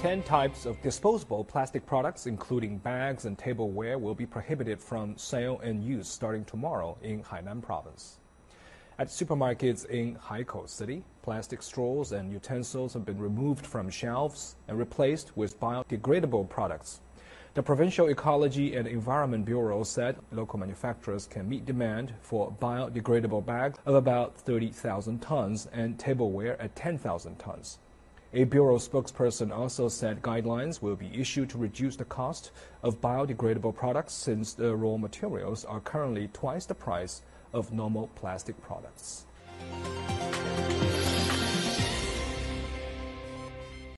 10 types of disposable plastic products, including bags and tableware, will be prohibited from sale and use starting tomorrow in Hainan province. At supermarkets in Haikou City, plastic straws and utensils have been removed from shelves and replaced with biodegradable products. The Provincial Ecology and Environment Bureau said local manufacturers can meet demand for biodegradable bags of about 30,000 tons and tableware at 10,000 tons. A Bureau spokesperson also said guidelines will be issued to reduce the cost of biodegradable products since the raw materials are currently twice the price of normal plastic products.